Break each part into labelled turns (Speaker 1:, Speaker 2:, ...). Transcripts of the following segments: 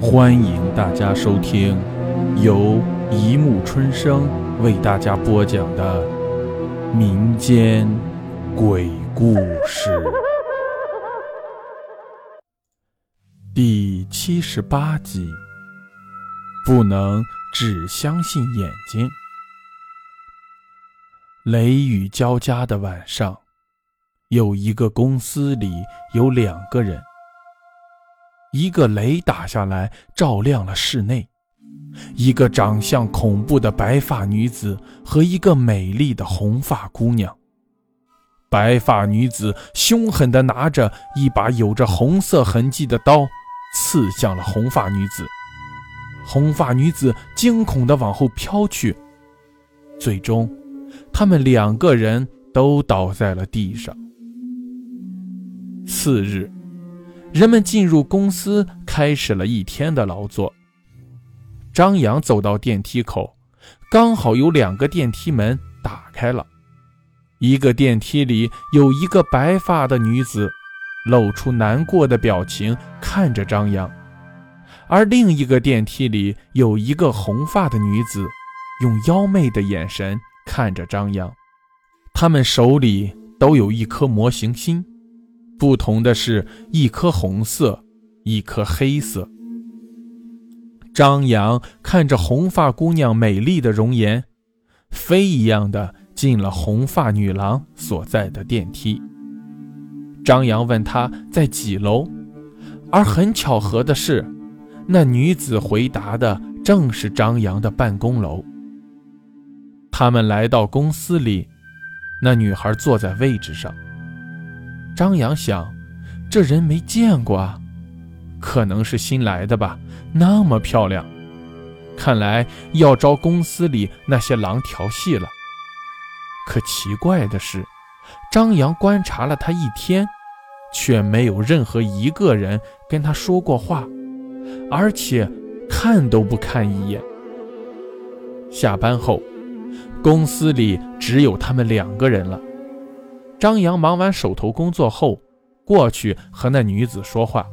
Speaker 1: 欢迎大家收听由一木春生为大家播讲的民间鬼故事第七十八集。不能只相信眼睛。雷雨交加的晚上，有一个公司里有两个人。一个雷打下来，照亮了室内；一个长相恐怖的白发女子和一个美丽的红发姑娘。白发女子凶狠地拿着一把有着红色痕迹的刀，刺向了红发女子。红发女子惊恐地往后飘去，最终，他们两个人都倒在了地上。次日。人们进入公司，开始了一天的劳作。张扬走到电梯口，刚好有两个电梯门打开了，一个电梯里有一个白发的女子，露出难过的表情看着张扬；而另一个电梯里有一个红发的女子，用妖媚的眼神看着张扬。他们手里都有一颗模型心。不同的是，一颗红色，一颗黑色。张扬看着红发姑娘美丽的容颜，飞一样的进了红发女郎所在的电梯。张扬问她在几楼，而很巧合的是，那女子回答的正是张扬的办公楼。他们来到公司里，那女孩坐在位置上。张扬想，这人没见过啊，可能是新来的吧。那么漂亮，看来要招公司里那些狼调戏了。可奇怪的是，张扬观察了他一天，却没有任何一个人跟他说过话，而且看都不看一眼。下班后，公司里只有他们两个人了。张扬忙完手头工作后，过去和那女子说话。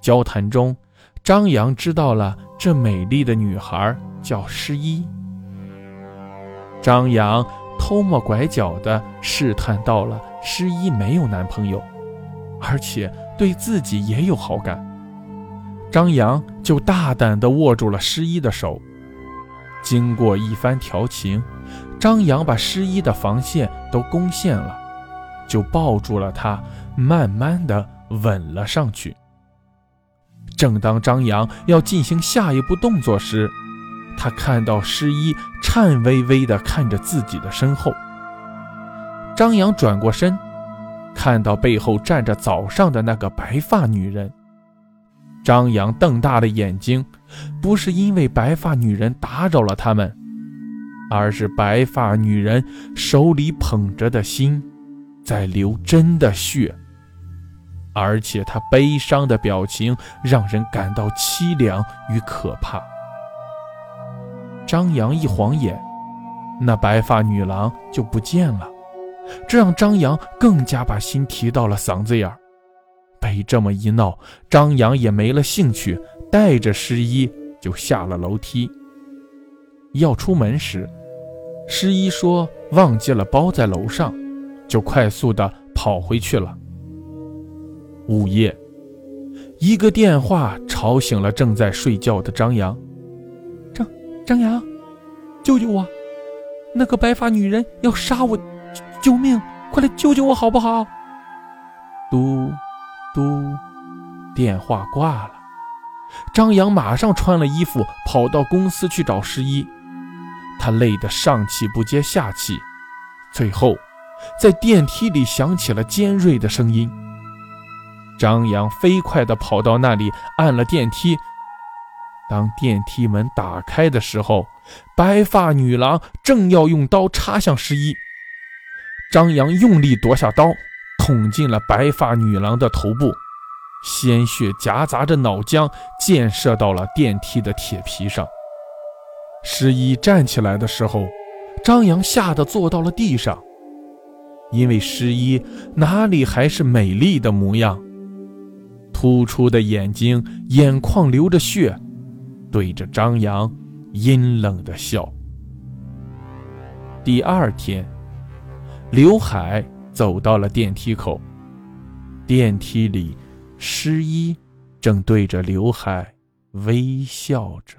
Speaker 1: 交谈中，张扬知道了这美丽的女孩叫诗一。张扬偷摸拐角的试探到了诗一没有男朋友，而且对自己也有好感。张扬就大胆地握住了诗一的手。经过一番调情。张扬把失一的防线都攻陷了，就抱住了她，慢慢的吻了上去。正当张扬要进行下一步动作时，他看到失一颤巍巍的看着自己的身后。张扬转过身，看到背后站着早上的那个白发女人。张扬瞪大了眼睛，不是因为白发女人打扰了他们。而是白发女人手里捧着的心，在流真的血，而且她悲伤的表情让人感到凄凉与可怕。张扬一晃眼，那白发女郎就不见了，这让张扬更加把心提到了嗓子眼儿。被这么一闹，张扬也没了兴趣，带着诗衣就下了楼梯。要出门时。诗一说忘记了包在楼上，就快速的跑回去了。午夜，一个电话吵醒了正在睡觉的张扬。
Speaker 2: 张张扬，救救我！那个白发女人要杀我，救命！快来救救我好不好？
Speaker 1: 嘟嘟，电话挂了。张扬马上穿了衣服，跑到公司去找十一。他累得上气不接下气，最后，在电梯里响起了尖锐的声音。张扬飞快地跑到那里，按了电梯。当电梯门打开的时候，白发女郎正要用刀插向十一。张扬用力夺下刀，捅进了白发女郎的头部，鲜血夹杂着脑浆溅射到了电梯的铁皮上。十一站起来的时候，张扬吓得坐到了地上，因为十一哪里还是美丽的模样。突出的眼睛，眼眶流着血，对着张扬阴冷的笑。第二天，刘海走到了电梯口，电梯里，诗一正对着刘海微笑着。